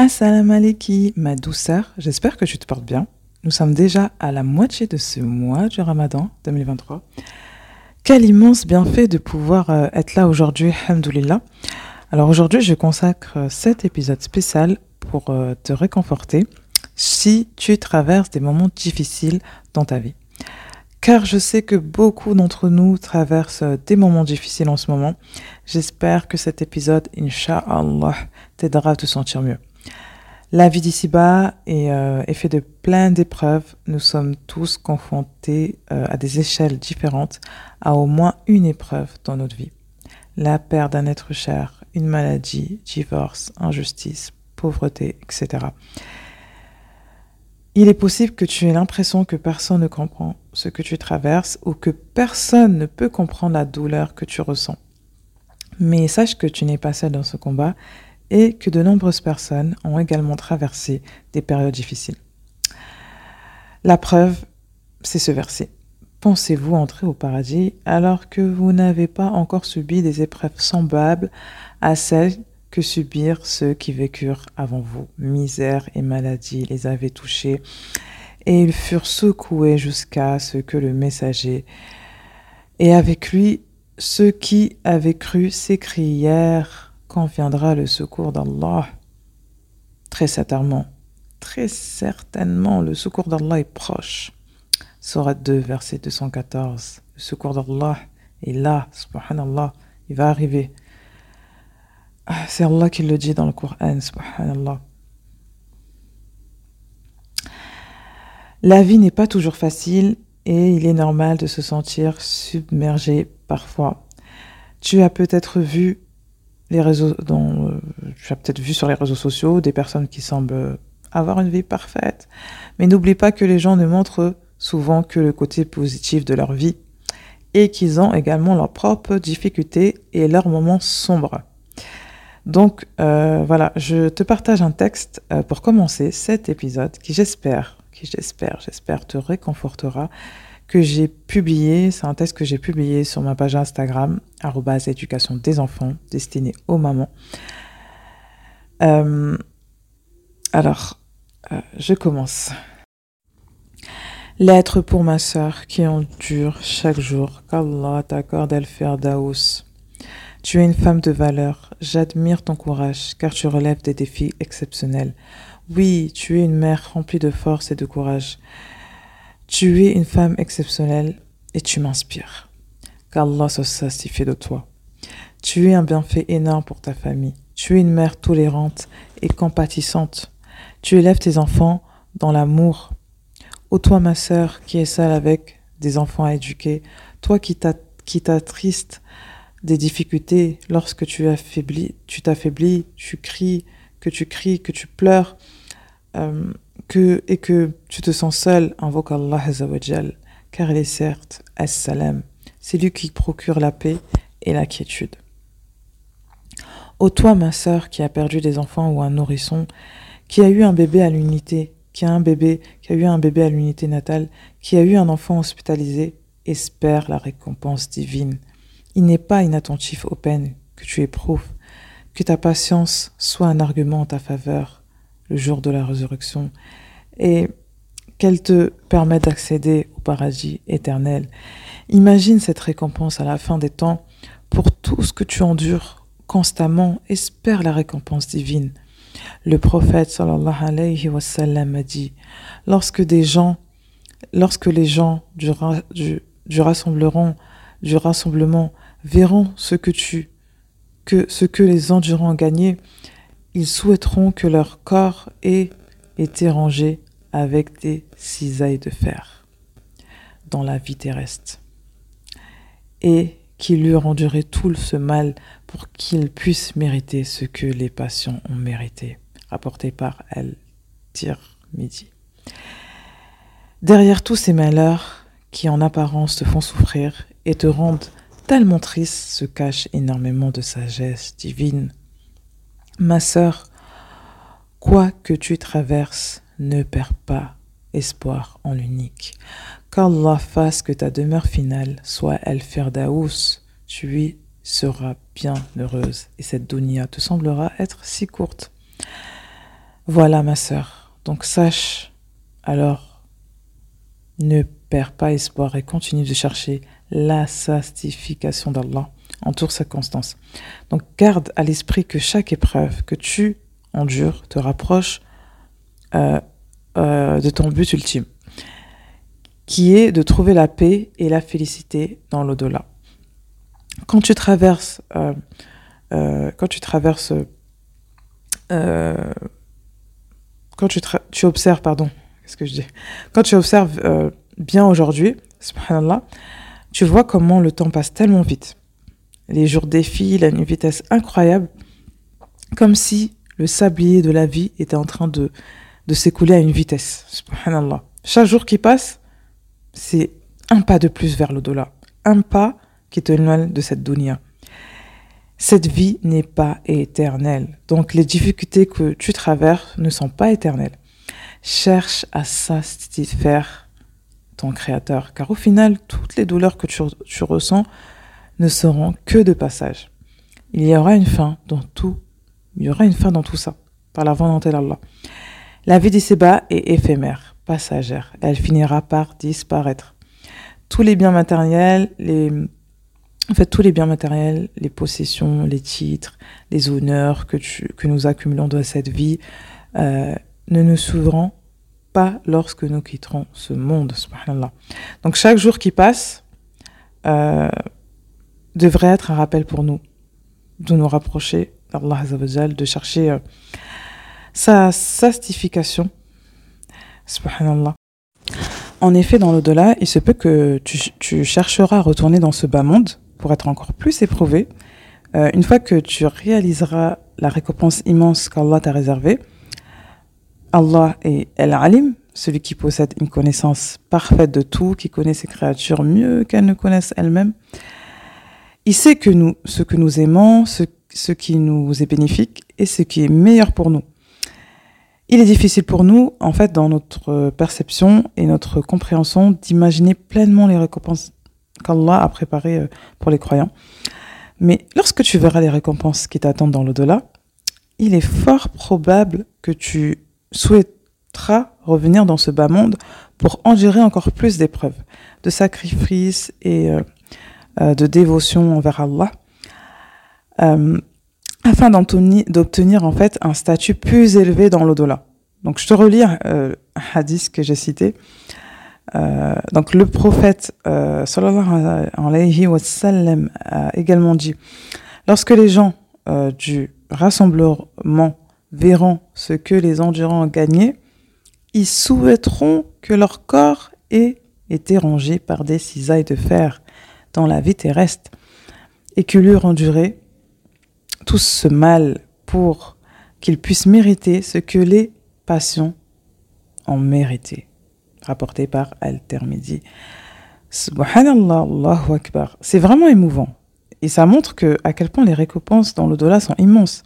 Assalamu alaikum, ma douceur, j'espère que tu te portes bien. Nous sommes déjà à la moitié de ce mois du Ramadan 2023. Quel immense bienfait de pouvoir euh, être là aujourd'hui, alhamdoulilah. Alors aujourd'hui, je consacre cet épisode spécial pour euh, te réconforter si tu traverses des moments difficiles dans ta vie. Car je sais que beaucoup d'entre nous traversent des moments difficiles en ce moment. J'espère que cet épisode, Inch'Allah, t'aidera à te sentir mieux. La vie d'ici-bas est, euh, faite de plein d'épreuves. Nous sommes tous confrontés euh, à des échelles différentes à au moins une épreuve dans notre vie. La perte d'un être cher, une maladie, divorce, injustice, pauvreté, etc. Il est possible que tu aies l'impression que personne ne comprend ce que tu traverses ou que personne ne peut comprendre la douleur que tu ressens. Mais sache que tu n'es pas seul dans ce combat et que de nombreuses personnes ont également traversé des périodes difficiles. La preuve, c'est ce verset. Pensez-vous entrer au paradis alors que vous n'avez pas encore subi des épreuves semblables à celles que subirent ceux qui vécurent avant vous? Misère et maladie les avaient touchés, et ils furent secoués jusqu'à ce que le messager et avec lui ceux qui avaient cru s'écrièrent viendra le secours d'Allah? Très certainement, très certainement, le secours d'Allah est proche. Surat 2, verset 214. Le secours d'Allah est là, subhanallah, il va arriver. Ah, c'est Allah qui le dit dans le Coran, subhanallah. La vie n'est pas toujours facile et il est normal de se sentir submergé parfois. Tu as peut-être vu les réseaux, dont, euh, tu as peut-être vu sur les réseaux sociaux des personnes qui semblent avoir une vie parfaite. Mais n'oublie pas que les gens ne montrent souvent que le côté positif de leur vie et qu'ils ont également leurs propres difficultés et leurs moments sombres. Donc euh, voilà, je te partage un texte euh, pour commencer cet épisode qui j'espère, qui j'espère, j'espère te réconfortera que j'ai publié, c'est un texte que j'ai publié sur ma page Instagram, éducation des enfants, destiné aux mamans. Euh, alors, euh, je commence. Lettre pour ma sœur qui endure chaque jour. Qu'Allah t'accorde El Daous. Tu es une femme de valeur. J'admire ton courage car tu relèves des défis exceptionnels. Oui, tu es une mère remplie de force et de courage. Tu es une femme exceptionnelle et tu m'inspires. Qu'Allah se satisfait de toi. Tu es un bienfait énorme pour ta famille. Tu es une mère tolérante et compatissante. Tu élèves tes enfants dans l'amour. Ô toi, ma sœur, qui est seule avec des enfants à éduquer, toi qui t'attristes des difficultés lorsque tu tu t'affaiblis, tu cries, que tu cries, que tu pleures, euh, que, et que tu te sens seul, invoque Allah Azzawajal, car il est certes As-Salam. C'est lui qui procure la paix et la quiétude. Ô toi, ma sœur, qui a perdu des enfants ou un nourrisson, qui a eu un bébé à l'unité, qui a un bébé, qui a eu un bébé à l'unité natale, qui a eu un enfant hospitalisé, espère la récompense divine. Il n'est pas inattentif aux peines que tu éprouves, que ta patience soit un argument en ta faveur, le jour de la résurrection, et qu'elle te permette d'accéder au paradis éternel. Imagine cette récompense à la fin des temps pour tout ce que tu endures constamment. Espère la récompense divine. Le prophète sallallahu alayhi wa sallam a dit lorsque des gens, lorsque les gens du, du, du rassemblement, du rassemblement verront ce que tu, que ce que les endurants ont gagné, ils souhaiteront que leur corps ait été rangé avec des cisailles de fer dans la vie terrestre et qu'il lui rendurait tout ce mal pour qu'il puisse mériter ce que les patients ont mérité. Rapporté par El Midi. Derrière tous ces malheurs qui en apparence te font souffrir et te rendent tellement triste se cache énormément de sagesse divine Ma sœur, quoi que tu traverses, ne perds pas espoir en l'unique. Qu'Allah fasse que ta demeure finale soit El Firdaous, tu y seras bien heureuse et cette dunya te semblera être si courte. Voilà ma sœur. Donc sache alors, ne perds pas espoir et continue de chercher la sanctification d'Allah en toutes circonstances. Donc garde à l'esprit que chaque épreuve que tu endures te rapproche euh, euh, de ton but ultime, qui est de trouver la paix et la félicité dans l'au-delà. Quand tu traverses, euh, quand tu traverses, quand tu, tu, observes, pardon, qu'est-ce que je dis? Quand tu observes bien aujourd'hui, subhanallah, tu vois comment le temps passe tellement vite. Les jours défilent à une vitesse incroyable, comme si le sablier de la vie était en train de, de s'écouler à une vitesse. Subhanallah. Chaque jour qui passe, c'est un pas de plus vers l'au-delà. Un pas qui te éloigne de cette dunya. Cette vie n'est pas éternelle. Donc les difficultés que tu traverses ne sont pas éternelles. Cherche à satisfaire ton créateur, car au final, toutes les douleurs que tu ressens ne seront que de passage. Il y aura une fin dans tout, il y aura une fin dans tout ça, par la volonté d'Allah. La vie d'ici-bas est éphémère, passagère. Elle finira par disparaître. Tous les biens matériels, les, en fait, tous les biens matériels, les possessions, les titres, les honneurs que, nous accumulons dans cette vie, euh, ne nous s'ouvront pas lorsque nous quitterons ce monde. Donc chaque jour qui passe euh, devrait être un rappel pour nous de nous rapprocher d'Allah de chercher euh, sa sastification. Subhanallah. En effet, dans l'au-delà, il se peut que tu, chercheras à retourner dans ce bas monde pour être encore plus éprouvé. Euh, une fois que tu réaliseras la récompense immense qu'Allah t'a réservée, Allah est El-Alim, celui qui possède une connaissance parfaite de tout, qui connaît ses créatures mieux qu'elles ne connaissent elles-mêmes. Il sait que nous, ce que nous aimons, ce, ce qui nous est bénéfique et ce qui est meilleur pour nous. Il est difficile pour nous, en fait, dans notre perception et notre compréhension, d'imaginer pleinement les récompenses qu'Allah a préparées euh, pour les croyants. Mais lorsque tu verras les récompenses qui t'attendent dans l'au-delà, il est fort probable que tu souhaiteras revenir dans ce bas monde pour endurer encore plus d'épreuves, de sacrifices et euh, de dévotion envers Allah afin d'obtenir en fait un statut plus élevé dans l'au-delà. Donc je te relis euh, un hadith que j'ai cité. Euh, donc le prophète euh, sallallahu alayhi wa sallam a également dit lorsque les gens euh, du rassemblement verront ce que les endurants ont gagné, ils souhaiteront que leur corps ait été rongé par des cisailles de fer dans la vie terrestre et que lui enduré tout ce mal pour qu'ils puissent mériter ce que les passions ont mérité. Rapporté par Al-Tirmidhi. Subhanallah, Allahu Akbar. C'est vraiment émouvant. Et ça montre que, à quel point les récompenses dans l'au-delà sont immenses.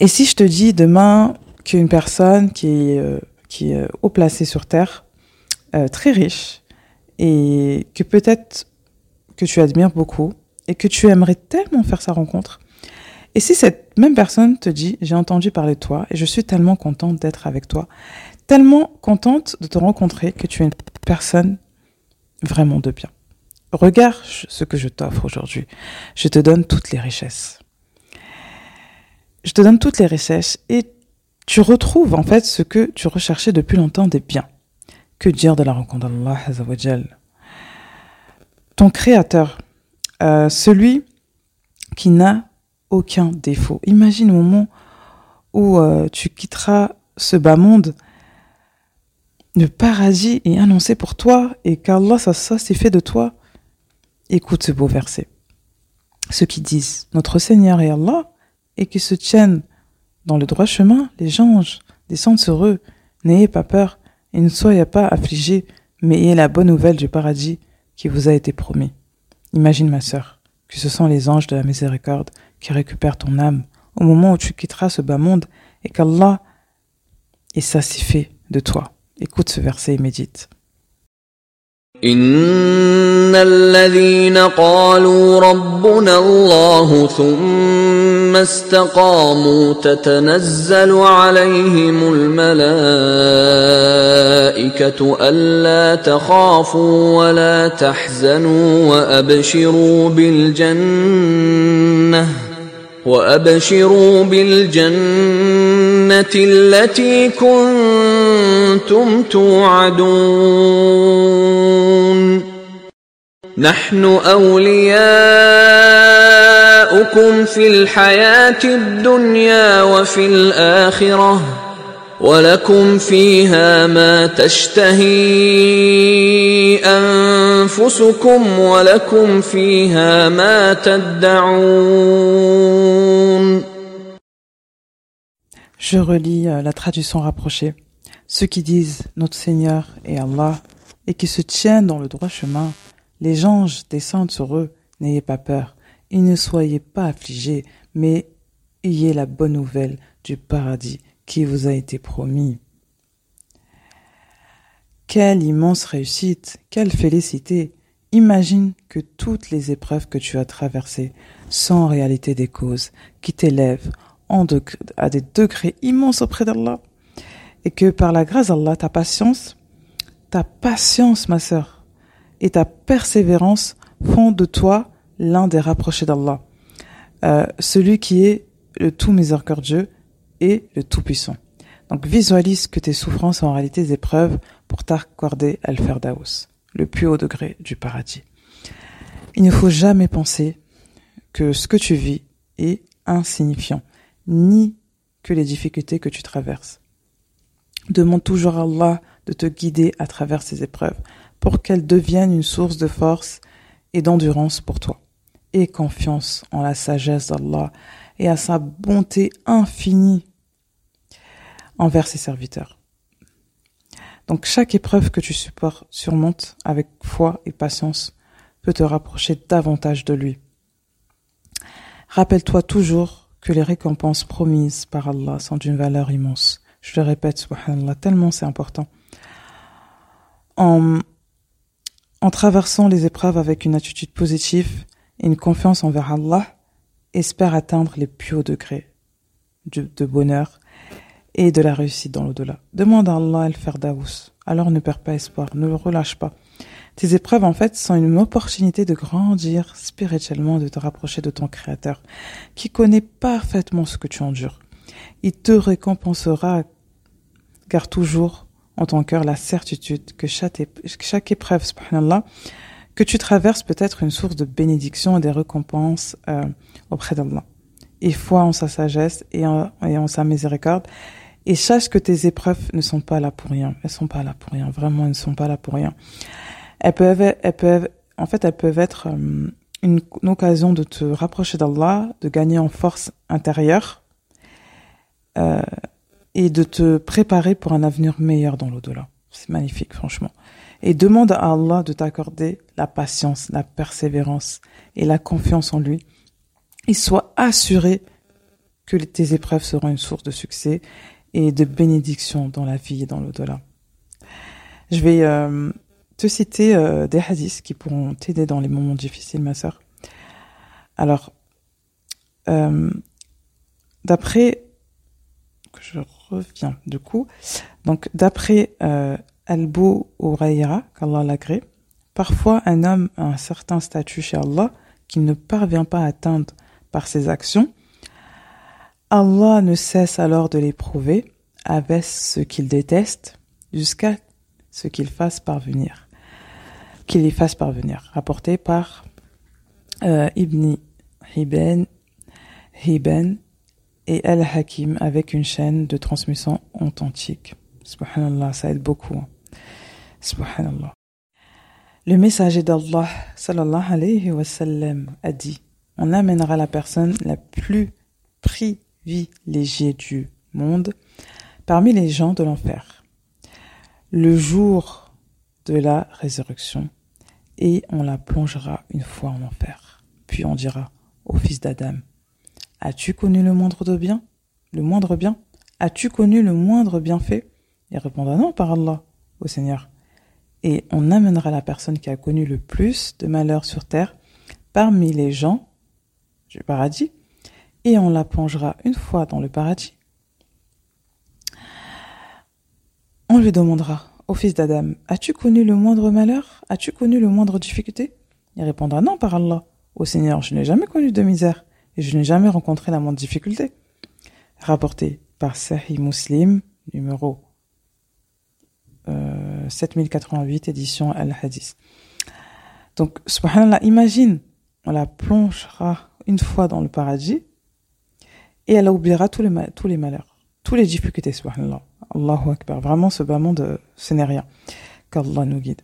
Et si je te dis demain qu'une personne qui est, euh, qui est haut placée sur Terre, euh, très riche, et que peut-être que tu admires beaucoup, et que tu aimerais tellement faire sa rencontre. Et si cette même personne te dit, j'ai entendu parler de toi et je suis tellement contente d'être avec toi, tellement contente de te rencontrer que tu es une personne vraiment de bien. Regarde ce que je t'offre aujourd'hui. Je te donne toutes les richesses. Je te donne toutes les richesses et tu retrouves en fait ce que tu recherchais depuis longtemps des biens. Que dire de la rencontre d'Allah Ton créateur euh, celui qui n'a aucun défaut. Imagine au moment où euh, tu quitteras ce bas monde, le paradis est annoncé pour toi et qu'Allah ça, ça c'est fait de toi. Écoute ce beau verset. Ceux qui disent notre Seigneur est Allah et qui se tiennent dans le droit chemin, les anges descendent sur eux. N'ayez pas peur et ne soyez pas affligés, mais ayez la bonne nouvelle du paradis qui vous a été promis. Imagine, ma sœur, que ce sont les anges de la miséricorde qui récupèrent ton âme au moment où tu quitteras ce bas monde et qu'Allah est satisfait de toi. Écoute ce verset et médite. ان الذين قالوا ربنا الله ثم استقاموا تتنزل عليهم الملائكه الا تخافوا ولا تحزنوا وابشروا بالجنه وأبشروا بالجنة التي كنتم توعدون. نحن أولياؤكم في الحياة الدنيا وفي الآخرة. ولكم فيها ما تشتهي انفسكم ولكم فيها ما تدعون Je relis euh, la traduction rapprochée. Ceux qui disent notre Seigneur est Allah et qui se tiennent dans le droit chemin, les anges descendent sur eux, n'ayez pas peur, et ne soyez pas affligés, mais ayez la bonne nouvelle du paradis qui vous a été promis. Quelle immense réussite, quelle félicité. Imagine que toutes les épreuves que tu as traversées sont en réalité des causes qui t'élèvent à des degrés immenses auprès d'Allah. Et que par la grâce d'Allah, ta patience, ta patience, ma sœur, et ta persévérance font de toi l'un des rapprochés d'Allah. Euh, celui qui est le tout miséricordieux et le tout-puissant. Donc visualise que tes souffrances sont en réalité des épreuves pour t'accorder Al-Ferdaus, le plus haut degré du paradis. Il ne faut jamais penser que ce que tu vis est insignifiant, ni que les difficultés que tu traverses. Demande toujours à Allah de te guider à travers ces épreuves pour qu'elles deviennent une source de force et d'endurance pour toi. Aie confiance en la sagesse d'Allah et à sa bonté infinie envers ses serviteurs. Donc chaque épreuve que tu surmontes avec foi et patience peut te rapprocher davantage de lui. Rappelle-toi toujours que les récompenses promises par Allah sont d'une valeur immense. Je le répète, subhanallah, tellement c'est important. En, traversant les épreuves avec une attitude positive et une confiance envers Allah, espère atteindre les plus hauts degrés de, de bonheur et de la réussite dans l'au-delà. Demande à Allah al-Ferdaous. Alors ne perds pas espoir, ne relâche pas. Tes épreuves, en fait, sont une opportunité de grandir spirituellement, de te rapprocher de ton Créateur, qui connaît parfaitement ce que tu endures. Il te récompensera, car toujours en ton cœur la certitude que chaque, ép- chaque épreuve, subhanallah, que tu traverses peut être une source de bénédiction et des récompenses euh, auprès d'Allah. Et foi en sa sagesse et en sa miséricorde. Et sache que tes épreuves ne sont pas là pour rien. Elles sont pas là pour rien. Vraiment, elles ne sont pas là pour rien. Elles peuvent, elles peuvent, en fait, elles peuvent être euh, une, une occasion de te rapprocher d'Allah, de gagner en force intérieure euh, et de te préparer pour un avenir meilleur dans l'au-delà. C'est magnifique, franchement. Et demande à Allah de t'accorder la patience, la persévérance et la confiance en lui. Et sois assuré que tes épreuves seront une source de succès et de bénédiction dans la vie et dans l'au-delà. Je vais euh, te citer euh, des hadiths qui pourront t'aider dans les moments difficiles, ma sœur. Alors, euh, d'après, je reviens du coup, donc d'après euh, Albo Ouraïra, qu'Allah l'agrée, parfois un homme a un certain statut chez Allah qu'il ne parvient pas à atteindre par ses actions, Allah ne cesse alors de l'éprouver avec ce qu'il déteste jusqu'à ce qu'il fasse parvenir. Qu'il les fasse parvenir. Rapporté par euh, Ibn Hibban, et Al-Hakim avec une chaîne de transmission authentique. Subhanallah, ça aide beaucoup. hein. Subhanallah. Le messager d'Allah, sallallahu alayhi wa sallam, a dit On amènera la personne la plus privilégiée du monde parmi les gens de l'enfer le jour de la résurrection et on la plongera une fois en enfer. Puis on dira au fils d'Adam As-tu connu le moindre de bien Le moindre bien? As-tu connu le moindre bienfait? Il répondra Non par Allah, au Seigneur. Et on amènera la personne qui a connu le plus de malheurs sur terre parmi les gens du paradis et on la plongera une fois dans le paradis. On lui demandera, au fils d'Adam, as-tu connu le moindre malheur? As-tu connu le moindre difficulté Il répondra, non, par Allah. Au Seigneur, je n'ai jamais connu de misère et je n'ai jamais rencontré la moindre difficulté. Rapporté par Sahih Muslim, numéro 7088, euh, édition Al-Hadith. Donc, subhanallah, imagine, on la plongera une fois dans le paradis et elle oubliera tous les, tous les malheurs, tous les difficultés, subhanallah. Allahu Akbar. Vraiment, ce bas monde, ce n'est rien. Qu'Allah nous guide.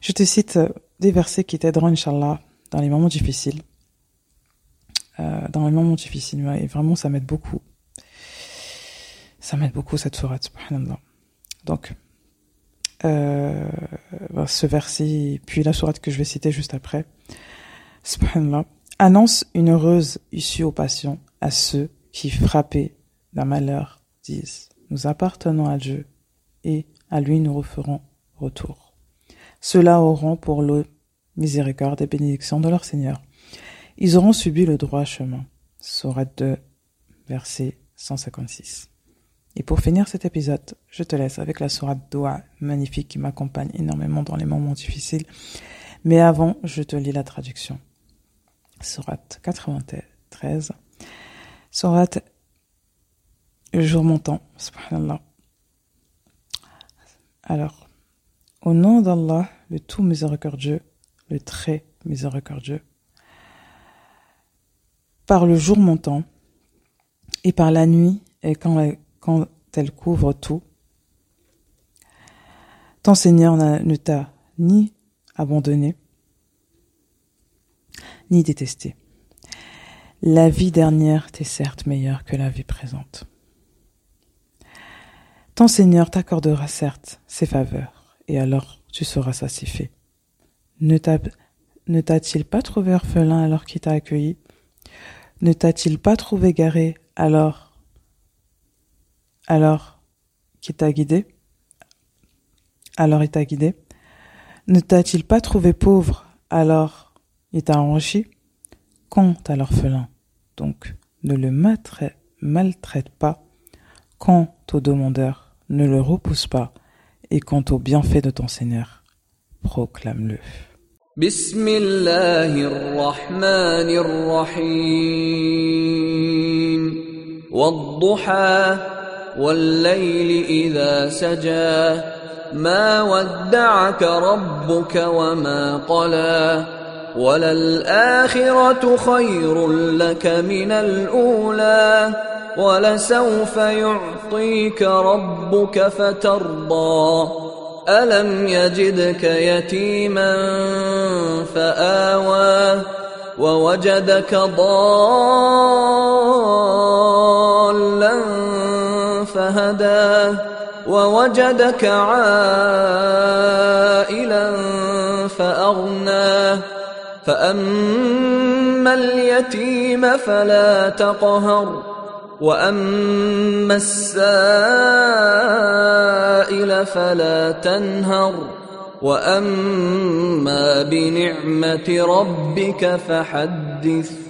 Je te cite euh, des versets qui t'aideront, Inch'Allah, dans les moments difficiles. Euh, dans les moments difficiles, et vraiment, ça m'aide beaucoup. Ça m'aide beaucoup, cette sourate, subhanallah. Donc, euh, ce verset, puis la sourate que je vais citer juste après, subhanallah, annonce une heureuse issue aux passions à ceux qui, frappés d'un malheur, disent Nous appartenons à Dieu, et à lui nous referons retour. Ceux-là auront pour l'eau miséricorde et bénédiction de leur Seigneur. Ils auront subi le droit chemin. Sourate 2, verset 156. Et pour finir cet épisode, je te laisse avec la sourate Doha magnifique qui m'accompagne énormément dans les moments difficiles. Mais avant, je te lis la traduction. Sourate 93. Sourate Le jour montant, subhanallah. Alors, au nom d'Allah, le tout miséricordieux, le très miséricordieux, par le jour montant et par la nuit et quand, quand elle couvre tout, ton Seigneur ne t'a ni abandonné, ni détesté. La vie dernière t'est certes meilleure que la vie présente. Ton Seigneur t'accordera certes ses faveurs, et alors tu seras satisfait. Ne t'a-t-il pas trouvé orphelin alors qu'il t'a accueilli? Ne t'a-t-il pas trouvé garé alors alors qu'il t'a guidé? Alors il t'a guidé? Ne t'a-t-il pas trouvé pauvre alors il t'a enrichi? Quant à l'orphelin. Donc, ne le maltraite pas. Quant au demandeur, ne le repousse pas. Et quant au bienfait de ton Seigneur, proclame-le. بسم الله الرحمن الرحيم والضحى والليل إذا سجى ما ودعك ربك وما قلى وللآخرة خير لك من الأولى ولسوف يعطيك ربك فترضى. ألم يجدك يتيما فآوى ووجدك ضالا فهدى ووجدك عائلا فأغنى. فأما اليتيم فلا تقهر وأما السائل فلا تنهر وأما بنعمة ربك فحدث